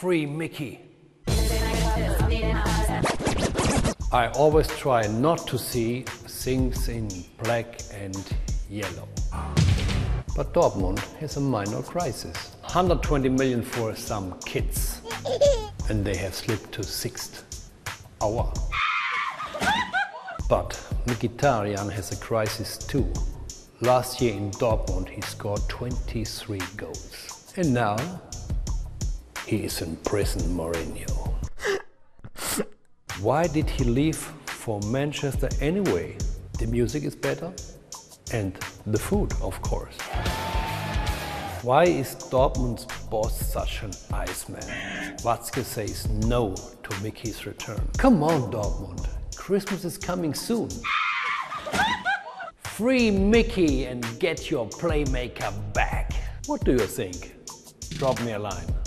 Free Mickey. I always try not to see things in black and yellow. But Dortmund has a minor crisis. 120 million for some kids. And they have slipped to sixth. Hour. But Mkhitaryan has a crisis too. Last year in Dortmund he scored 23 goals. And now he is in prison, Mourinho. Why did he leave for Manchester anyway? The music is better and the food, of course. Why is Dortmund's boss such an iceman? Watzke says no to Mickey's return. Come on, Dortmund. Christmas is coming soon. Free Mickey and get your playmaker back. What do you think? Drop me a line.